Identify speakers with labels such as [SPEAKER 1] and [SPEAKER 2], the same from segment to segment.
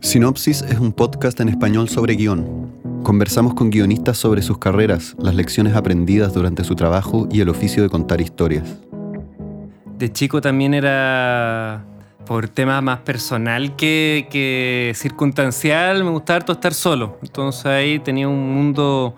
[SPEAKER 1] Sinopsis es un podcast en español sobre guion. Conversamos con guionistas sobre sus carreras, las lecciones aprendidas durante su trabajo y el oficio de contar historias.
[SPEAKER 2] De chico también era por temas más personal que, que circunstancial, me gustaba harto estar solo. Entonces ahí tenía un mundo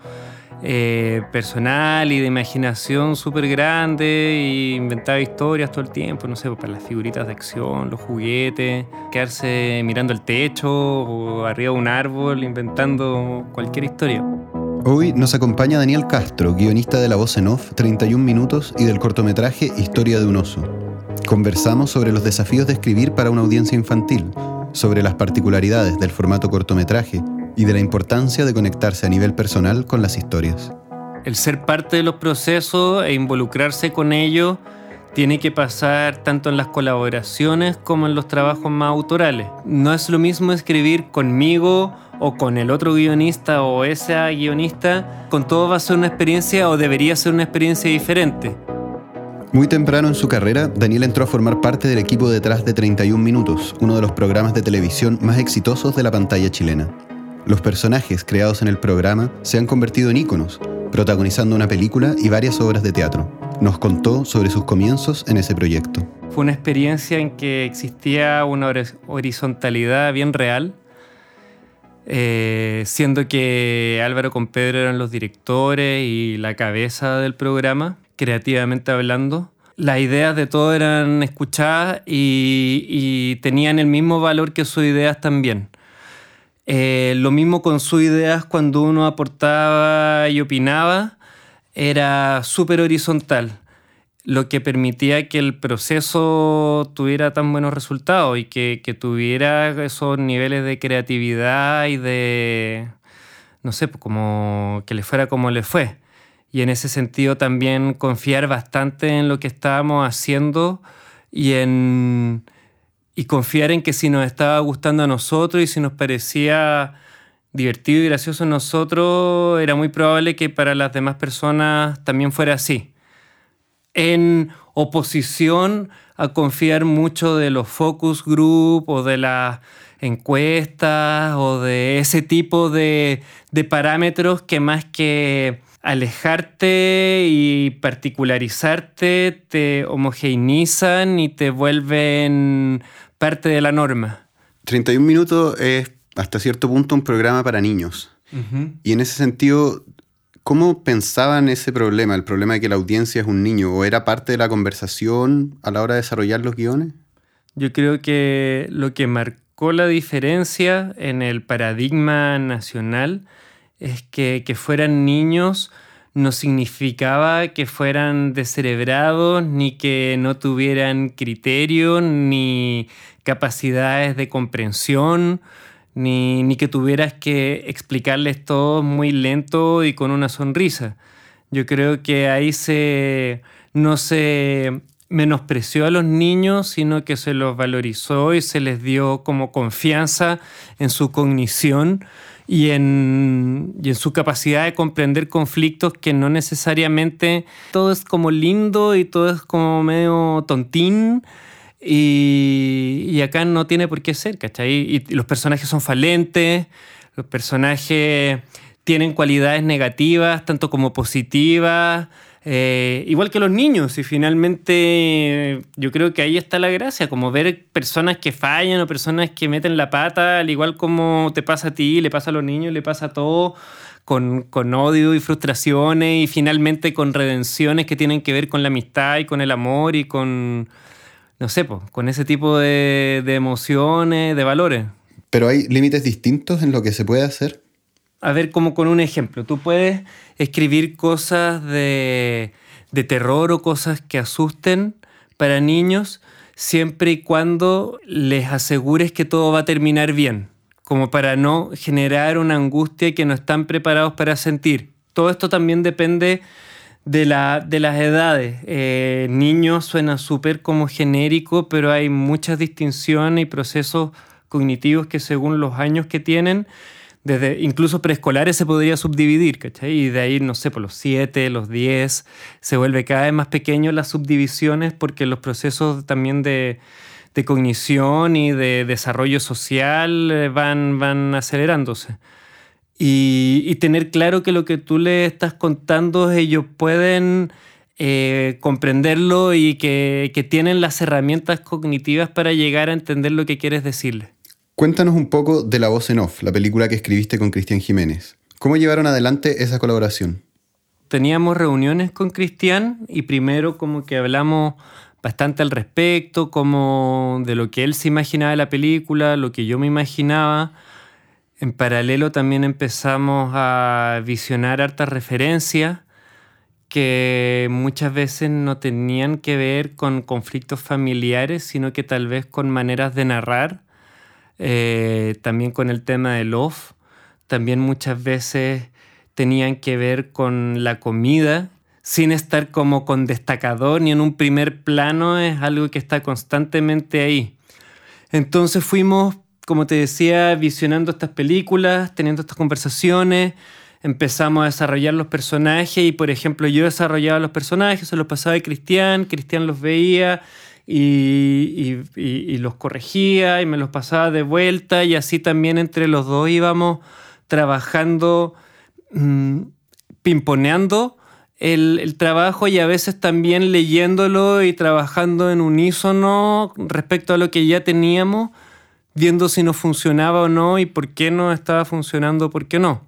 [SPEAKER 2] eh, personal y de imaginación súper grande y inventaba historias todo el tiempo, no sé, para las figuritas de acción, los juguetes, quedarse mirando el techo o arriba de un árbol inventando cualquier historia.
[SPEAKER 1] Hoy nos acompaña Daniel Castro, guionista de La Voz en Off, 31 minutos y del cortometraje Historia de un oso. Conversamos sobre los desafíos de escribir para una audiencia infantil, sobre las particularidades del formato cortometraje y de la importancia de conectarse a nivel personal con las historias.
[SPEAKER 2] El ser parte de los procesos e involucrarse con ellos tiene que pasar tanto en las colaboraciones como en los trabajos más autorales. No es lo mismo escribir conmigo o con el otro guionista o esa guionista, con todo va a ser una experiencia o debería ser una experiencia diferente.
[SPEAKER 1] Muy temprano en su carrera, Daniel entró a formar parte del equipo detrás de 31 Minutos, uno de los programas de televisión más exitosos de la pantalla chilena. Los personajes creados en el programa se han convertido en íconos, protagonizando una película y varias obras de teatro. Nos contó sobre sus comienzos en ese proyecto.
[SPEAKER 2] Fue una experiencia en que existía una horizontalidad bien real, eh, siendo que Álvaro con Pedro eran los directores y la cabeza del programa, creativamente hablando. Las ideas de todos eran escuchadas y tenían el mismo valor que sus ideas también. Eh, lo mismo con sus ideas cuando uno aportaba y opinaba, era súper horizontal, lo que permitía que el proceso tuviera tan buenos resultados y que, que tuviera esos niveles de creatividad y de, no sé, pues como que le fuera como le fue. Y en ese sentido también confiar bastante en lo que estábamos haciendo y en y confiar en que si nos estaba gustando a nosotros y si nos parecía divertido y gracioso a nosotros, era muy probable que para las demás personas también fuera así. En oposición a confiar mucho de los focus group o de las encuestas o de ese tipo de, de parámetros que más que alejarte y particularizarte te homogeneizan y te vuelven parte de la norma.
[SPEAKER 1] 31 minutos es hasta cierto punto un programa para niños. Y en ese sentido, ¿cómo pensaban ese problema, el problema de que la audiencia es un niño? ¿O era parte de la conversación a la hora de desarrollar los guiones?
[SPEAKER 2] Yo creo que lo que marcó la diferencia en el paradigma nacional es que, que fueran niños no significaba que fueran descerebrados, ni que no tuvieran criterio, ni capacidades de comprensión, ni, ni, que tuvieras que explicarles todo muy lento y con una sonrisa. Yo creo que ahí se, no se menospreció a los niños, sino que se los valorizó y se les dio como confianza en su cognición y en, y en su capacidad de comprender conflictos que no necesariamente todo es como lindo y todo es como medio tontín. Y, y acá no tiene por qué ser, ¿cachai? Y, y los personajes son falentes, los personajes tienen cualidades negativas, tanto como positivas, eh, igual que los niños, y finalmente yo creo que ahí está la gracia, como ver personas que fallan o personas que meten la pata, al igual como te pasa a ti, le pasa a los niños, le pasa a todos, con, con odio y frustraciones, y finalmente con redenciones que tienen que ver con la amistad y con el amor y con, no sé, con ese tipo de, de emociones, de valores.
[SPEAKER 1] Pero hay límites distintos en lo que se puede hacer
[SPEAKER 2] a ver, como con un ejemplo, tú puedes escribir cosas de, de terror o cosas que asusten para niños siempre y cuando les asegures que todo va a terminar bien, como para no generar una angustia que no están preparados para sentir. Todo esto también depende de, la, de las edades. Eh, niños suena súper como genérico, pero hay muchas distinciones y procesos cognitivos que según los años que tienen desde incluso preescolares se podría subdividir, ¿cachai? Y de ahí, no sé, por los 7, los 10, se vuelve cada vez más pequeño las subdivisiones porque los procesos también de, cognición y de desarrollo social eh, van, van acelerándose. Y, tener claro que lo que tú le estás contando ellos pueden eh, comprenderlo y que, que tienen las herramientas cognitivas para llegar a entender lo que quieres decirle.
[SPEAKER 1] Cuéntanos un poco de La Voz en Off, la película que escribiste con Cristian Jiménez. ¿Cómo llevaron adelante esa colaboración?
[SPEAKER 2] Teníamos reuniones con Cristian y primero como que hablamos bastante al respecto, como de lo que él se imaginaba de la película, lo que yo me imaginaba. En paralelo también empezamos a visionar hartas referencias que muchas veces no tenían que ver con conflictos familiares, sino que tal vez con maneras de narrar, eh, también con el tema del off, también muchas veces tenían que ver con la comida, sin estar como con destacador ni en un primer plano, es algo que está constantemente ahí. Entonces fuimos, como te decía, visionando estas películas, teniendo estas conversaciones, empezamos a desarrollar los personajes y, por ejemplo, yo desarrollaba los personajes, se los pasaba a Cristian, Cristian los veía y, los corregía y me los pasaba de vuelta y así también entre los dos íbamos trabajando Mm, pimponeando el, trabajo y a veces también leyéndolo y trabajando en unísono respecto a lo que ya teníamos, viendo si nos funcionaba o no y por qué no estaba funcionando, por qué no.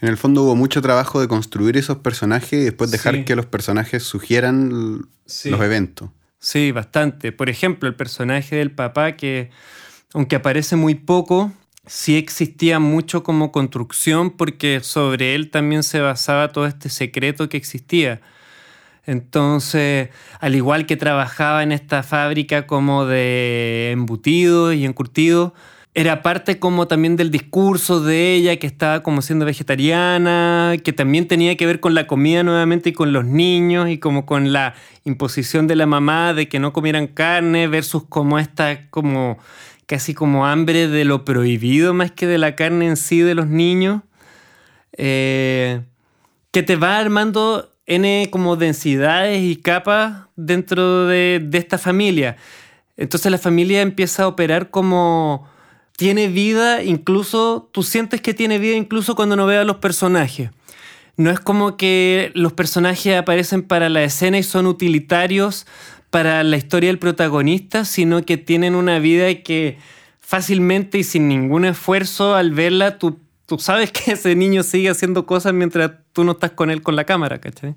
[SPEAKER 1] En el fondo hubo mucho trabajo de construir esos personajes y después dejar que los personajes sugieran los eventos.
[SPEAKER 2] Sí, bastante. Por ejemplo, el personaje del papá que, aunque aparece muy poco, sí existía mucho como construcción porque sobre él también se basaba todo este secreto que existía. Entonces, al igual que trabajaba en esta fábrica como de embutido y encurtido, era parte como también del discurso de ella que estaba como siendo vegetariana, que también tenía que ver con la comida nuevamente y con los niños y como con la imposición de la mamá de que no comieran carne versus como esta como casi como hambre de lo prohibido más que de la carne en sí de los niños, eh, que te va armando N como densidades y capas dentro de, de esta familia. Entonces la familia empieza a operar como tiene vida, incluso tú sientes que tiene vida incluso cuando no veas a los personajes. No es como que los personajes aparecen para la escena y son utilitarios para la historia del protagonista, sino que tienen una vida que fácilmente y sin ningún esfuerzo al verla, tú, sabes que ese niño sigue haciendo cosas mientras tú no estás con él con la cámara, ¿cachai?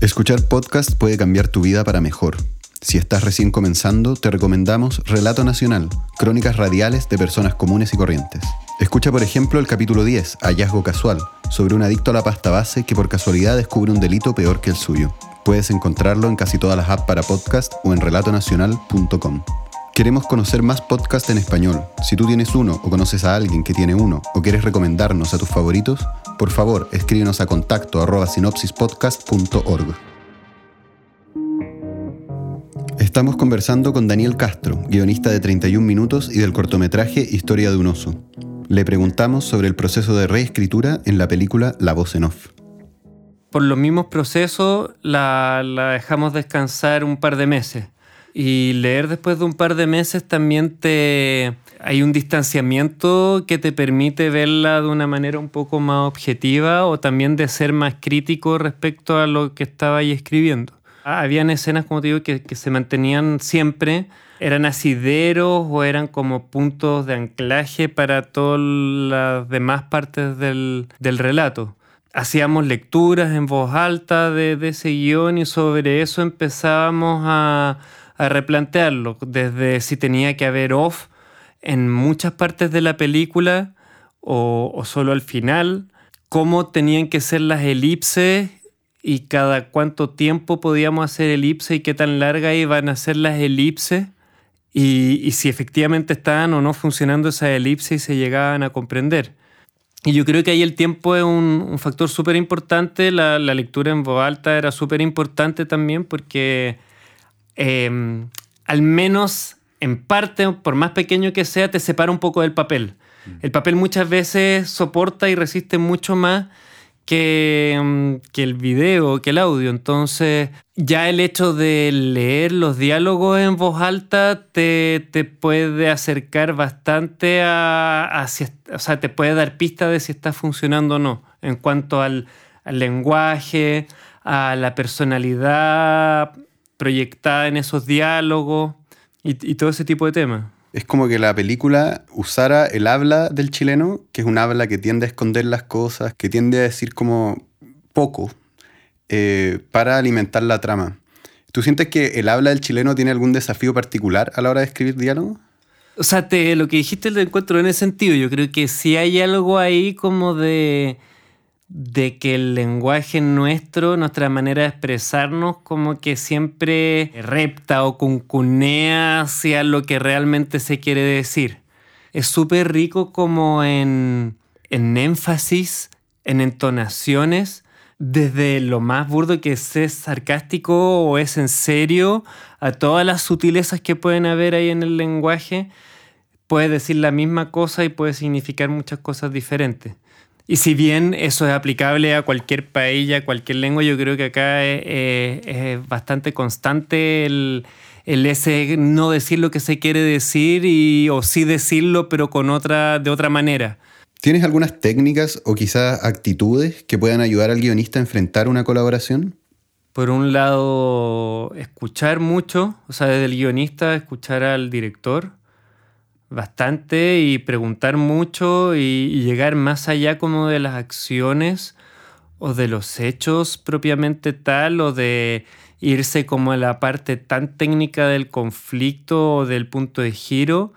[SPEAKER 1] Escuchar podcast puede cambiar tu vida para mejor. Si estás recién comenzando, te recomendamos Relato Nacional, crónicas radiales de personas comunes y corrientes. Escucha, por ejemplo, el capítulo 10, Hallazgo Casual, sobre un adicto a la pasta base que por casualidad descubre un delito peor que el suyo. Puedes encontrarlo en casi todas las apps para podcast o en relatonacional.com. Queremos conocer más podcasts en español. Si tú tienes uno o conoces a alguien que tiene uno o quieres recomendarnos a tus favoritos, por favor escríbenos a contacto sinopsispodcast.org. Estamos conversando con Daniel Castro, guionista de 31 minutos y del cortometraje Historia de un oso. Le preguntamos sobre el proceso de reescritura en la película La voz en off
[SPEAKER 2] por los mismos procesos la, dejamos descansar un par de meses. Y leer después de un par de meses también te... Hay un distanciamiento que te permite verla de una manera un poco más objetiva o también de ser más crítico respecto a lo que estaba ahí escribiendo. Ah, habían escenas, como te digo, que, se mantenían siempre, eran asideros o eran como puntos de anclaje para todas las demás partes del, del relato hacíamos lecturas en voz alta de, ese guion y sobre eso empezábamos a, replantearlo, desde si tenía que haber off en muchas partes de la película o, solo al final, cómo tenían que ser las elipses y cada cuánto tiempo podíamos hacer elipses y qué tan largas iban a ser las elipses y, y si efectivamente estaban o no funcionando esas elipses y se llegaban a comprender. Y yo creo que ahí el tiempo es un, factor súper importante. La, lectura en voz alta era súper importante también porque em, al menos en parte, por más pequeño que sea, te separa un poco del papel. Mm. El papel muchas veces soporta y resiste mucho más que, mm, que, el video, que el audio. Entonces, ya el hecho de leer los diálogos en voz alta te, te puede acercar bastante a, O sea, te puede dar pista de si está funcionando o no. En cuanto al, al lenguaje, a la personalidad proyectada en esos diálogos y, y todo ese tipo de temas.
[SPEAKER 1] Es como que la película usara el habla del chileno, que es un habla que tiende a esconder las cosas, que tiende a decir como poco, eh, para alimentar la trama. ¿Tú sientes que el habla del chileno tiene algún desafío particular a la hora de escribir diálogo?
[SPEAKER 2] O sea, te, lo que dijiste lo encuentro en ese sentido. Yo creo que sí hay algo ahí como de de que el lenguaje nuestro, nuestra manera de expresarnos, como que siempre repta o cuncunea hacia lo que realmente se quiere decir. Es súper rico como en, en énfasis, en entonaciones, desde lo más burdo que es sarcástico o es en serio, a todas las sutilezas que pueden haber ahí en el lenguaje, puede decir la misma cosa y puede significar muchas cosas diferentes. Y si bien eso es aplicable a cualquier país, a cualquier lengua, yo creo que acá es, bastante constante el, ese no decir lo que se quiere decir y, o sí decirlo, pero con otra, de otra manera.
[SPEAKER 1] ¿Tienes algunas técnicas o quizás actitudes que puedan ayudar al guionista a enfrentar una colaboración?
[SPEAKER 2] Por un lado, escuchar mucho, o sea, desde el guionista, escuchar al director bastante y preguntar mucho y, llegar más allá como de las acciones o de los hechos propiamente tal o de irse como a la parte tan técnica del conflicto o del punto de giro,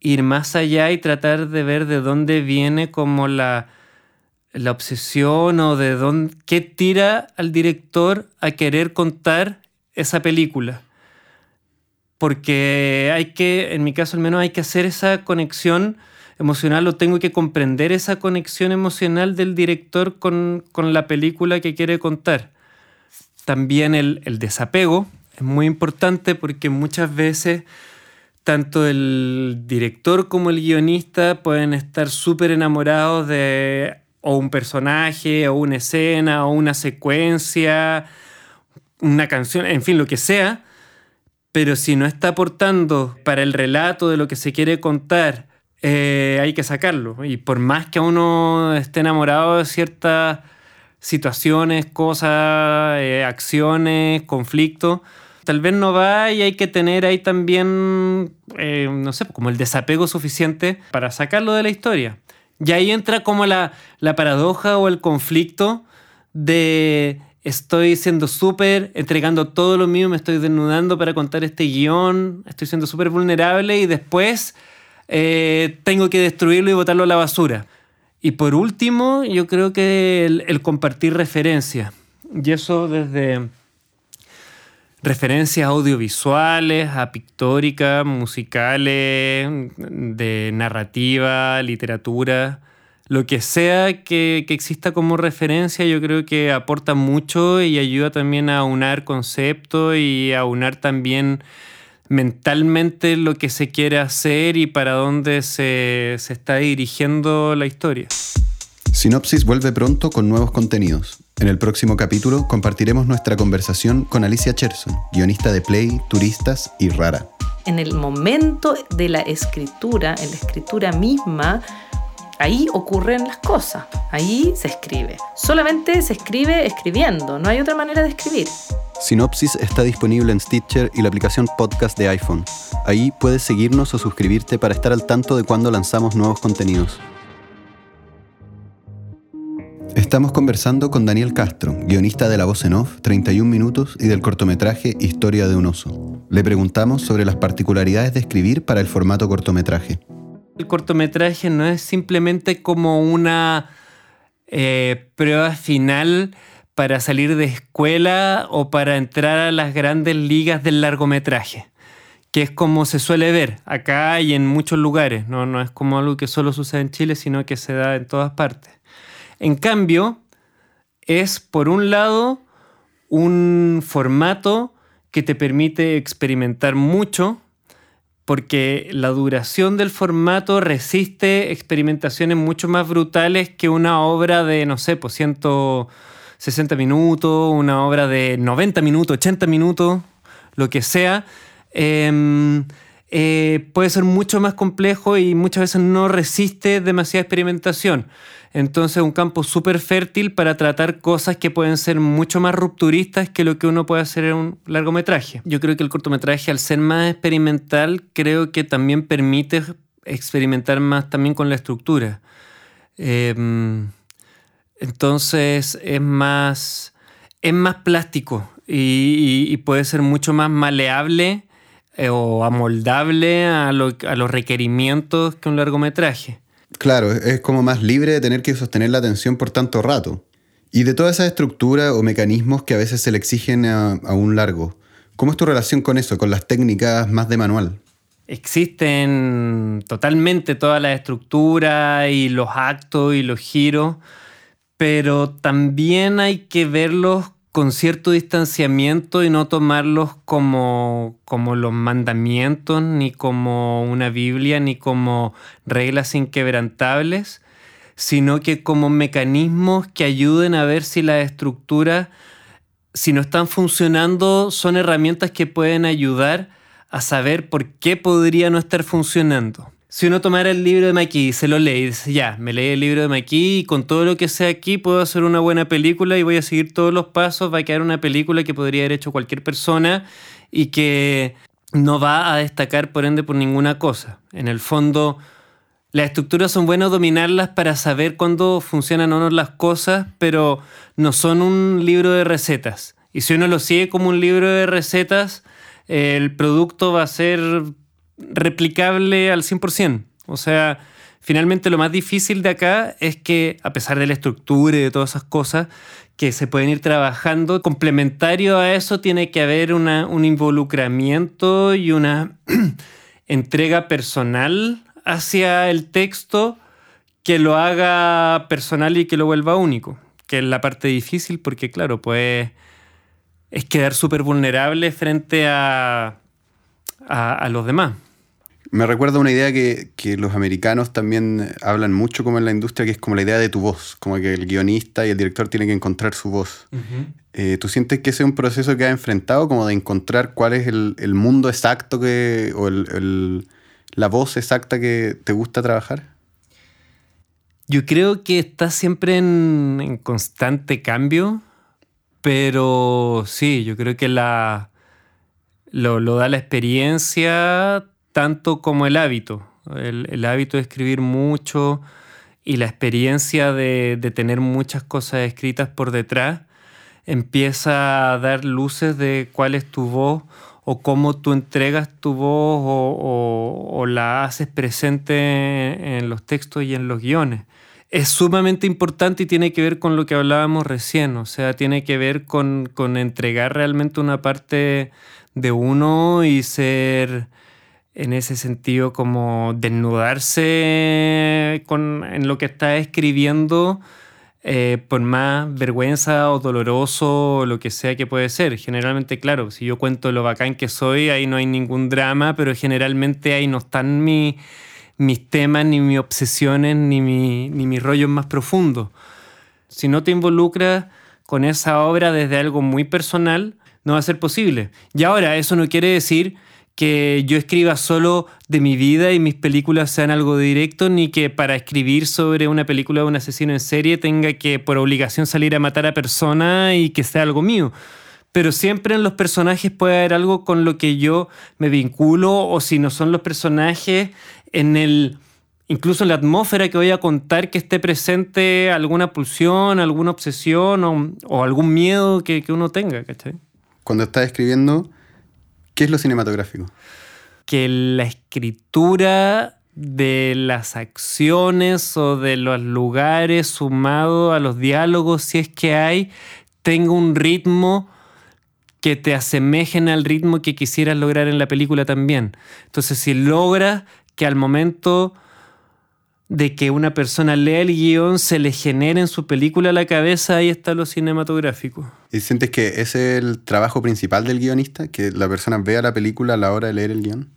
[SPEAKER 2] ir más allá y tratar de ver de dónde viene como la, la obsesión o de dónde, qué tira al director a querer contar esa película porque hay que, en mi caso al menos, hay que hacer esa conexión emocional o tengo que comprender esa conexión emocional del director con, la película que quiere contar. También el, desapego es muy importante porque muchas veces tanto el director como el guionista pueden estar súper enamorados de o un personaje, o una escena, o una secuencia, una canción, en fin, lo que sea, pero si no está aportando para el relato de lo que se quiere contar, eh, hay que sacarlo. Y por más que uno esté enamorado de ciertas situaciones, cosas, eh, acciones, conflictos, tal vez no va y hay que tener ahí también, eh, no sé, como el desapego suficiente para sacarlo de la historia. Y ahí entra como la, la paradoja o el conflicto de estoy siendo súper, entregando todo lo mío, me estoy desnudando para contar este guion, estoy siendo súper vulnerable y después eh, tengo que destruirlo y botarlo a la basura. Y por último, yo creo que el, compartir referencias. Y eso desde referencias audiovisuales, a pictóricas, musicales, de narrativa, literatura lo que sea que, exista como referencia, yo creo que aporta mucho y ayuda también a unar conceptos y a unar también mentalmente lo que se quiere hacer y para dónde se, se está dirigiendo la historia.
[SPEAKER 1] Sinopsis vuelve pronto con nuevos contenidos. En el próximo capítulo compartiremos nuestra conversación con Alicia Cherson, guionista de Play, Turistas y Rara.
[SPEAKER 3] En el momento de la escritura, en la escritura misma, Ahí ocurren las cosas, ahí se escribe. Solamente se escribe escribiendo, no hay otra manera de escribir.
[SPEAKER 1] Sinopsis está disponible en Stitcher y la aplicación podcast de iPhone. Ahí puedes seguirnos o suscribirte para estar al tanto de cuando lanzamos nuevos contenidos. Estamos conversando con Daniel Castro, guionista de La Voz en Off, 31 minutos y del cortometraje Historia de un oso. Le preguntamos sobre las particularidades de escribir para el formato cortometraje.
[SPEAKER 2] El cortometraje no es simplemente como una eh, prueba final para salir de escuela o para entrar a las grandes ligas del largometraje, que es como se suele ver acá y en muchos lugares, no, no es como algo que solo sucede en Chile, sino que se da en todas partes. En cambio, es por un lado un formato que te permite experimentar mucho porque la duración del formato resiste experimentaciones mucho más brutales que una obra de, no sé, pues 160 minutos, una obra de 90 minutos, 80 minutos, lo que sea. Em, eh, puede ser mucho más complejo y muchas veces no resiste demasiada experimentación. Entonces un campo súper fértil para tratar cosas que pueden ser mucho más rupturistas que lo que uno puede hacer en un largometraje. Yo creo que el cortometraje, al ser más experimental, creo que también permite experimentar más también con la estructura. Em, entonces es más, es más plástico y, puede ser mucho más maleable eh, o amoldable a los requerimientos que un largometraje.
[SPEAKER 1] Claro, es como más libre de tener que sostener la atención por tanto rato. Y de toda esa estructura o mecanismos que a veces se le exigen a, un largo, ¿cómo es tu relación con eso, con las técnicas más de manual?
[SPEAKER 2] Existen totalmente todas las estructuras y los actos y los giros, pero también hay que verlos con cierto distanciamiento y no tomarlos como, como los mandamientos, ni como una Biblia, ni como reglas inquebrantables, sino que como mecanismos que ayuden a ver si las estructuras, si no están funcionando, son herramientas que pueden ayudar a saber por qué podría no estar funcionando si uno tomara el libro de Maki y se lo lee y dice, ya, me leí el libro de Maki y con todo lo que sé aquí puedo hacer una buena película y voy a seguir todos los pasos, va a quedar una película que podría haber hecho cualquier persona y que no va a destacar por ende por ninguna cosa. En el fondo, las estructuras son buenas dominarlas para saber cuándo funcionan o no las cosas, pero no son un libro de recetas. Y si uno lo sigue como un libro de recetas, el producto va a ser replicable al 100%. O sea, finalmente lo más difícil de acá es que, a pesar de la estructura y de todas esas cosas que se pueden ir trabajando, complementario a eso tiene que haber un involucramiento y una entrega personal hacia el texto que lo haga personal y que lo vuelva único, que es la parte difícil porque, claro, pues es quedar súper vulnerable frente a, a los demás.
[SPEAKER 1] Me recuerda una idea que, los americanos también hablan mucho como en la industria, que es como la idea de tu voz, como que el guionista y el director tienen que encontrar su voz. Eh, ¿Tú sientes que ese es un proceso que ha enfrentado, como de encontrar cuál es el, mundo exacto que, o la voz exacta que te gusta trabajar?
[SPEAKER 2] Yo creo que está siempre en, constante cambio, pero sí, yo creo que la, lo, lo da la experiencia tanto como el hábito. El, hábito de escribir mucho y la experiencia de, tener muchas cosas escritas por detrás empieza a dar luces de cuál es tu voz o cómo tú entregas tu voz o, la haces presente en los textos y en los guiones. Es sumamente importante y tiene que ver con lo que hablábamos recién, o sea, tiene que ver con, con entregar realmente una parte de uno y ser en ese sentido como desnudarse con, en lo que está escribiendo eh, por más vergüenza o doloroso o lo que sea que puede ser. Generalmente, claro, si yo cuento lo bacán que soy, ahí no hay ningún drama, pero generalmente ahí no están mis temas, ni mis obsesiones, ni, mi, ni mis rollos más profundos. Si no te involucras con esa obra desde algo muy personal, no va a ser posible. Y ahora, eso no quiere decir que yo escriba solo de mi vida y mis películas sean algo directo, ni que para escribir sobre una película de un asesino en serie tenga que por obligación salir a matar a persona y que sea algo mío. Pero siempre en los personajes puede haber algo con lo que yo me vinculo, o si no son los personajes, en el incluso en la atmósfera que voy a contar que esté presente alguna pulsión, alguna obsesión o, algún miedo que, que uno tenga, ¿cachai?
[SPEAKER 1] Cuando estás escribiendo, ¿Qué es lo cinematográfico?
[SPEAKER 2] Que la escritura de las acciones o de los lugares sumado a los diálogos, si es que hay, tenga un ritmo que te asemejen al ritmo que quisieras lograr en la película también. Entonces, si logras que al momento de que una persona lea el guion, se le genere en su película a la cabeza, ahí está lo cinematográfico.
[SPEAKER 1] ¿Y sientes que ese es el trabajo principal del guionista? ¿Que la persona vea la película a la hora de leer el guion?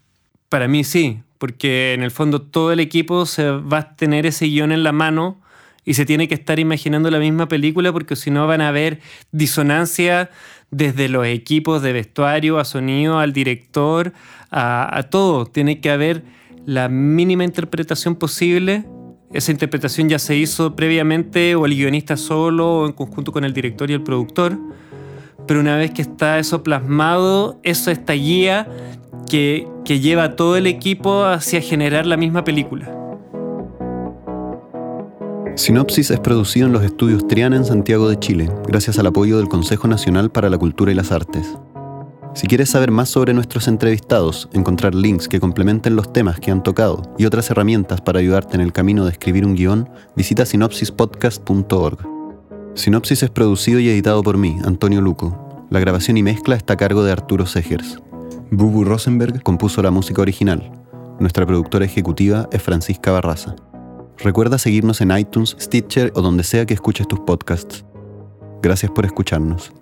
[SPEAKER 2] Para mí sí, porque en el fondo todo el equipo se va a tener ese guion en la mano y se tiene que estar imaginando la misma película porque si no van a haber disonancia desde los equipos de vestuario, a sonido, al director, a, a todo. Tiene que haber la mínima interpretación posible. Esa interpretación ya se hizo previamente o el guionista solo o en conjunto con el director y el productor. Pero una vez que está eso plasmado, eso esta guía que, que lleva a todo el equipo hacia generar la misma película.
[SPEAKER 1] Sinopsis es producido en los estudios Triana en Santiago de Chile, gracias al apoyo del Consejo Nacional para la Cultura y las Artes. Si quieres saber más sobre nuestros entrevistados, encontrar links que complementen los temas que han tocado y otras herramientas para ayudarte en el camino de escribir un guion, visita sinopsispodcast.org. Sinopsis es producido y editado por mí, Antonio Luco. La grabación y mezcla está a cargo de Arturo Segers. Bubu Rosenberg compuso la música original. Nuestra productora ejecutiva es Francisca Barraza. Recuerda seguirnos en iTunes, Stitcher o donde sea que escuches tus podcasts. Gracias por escucharnos.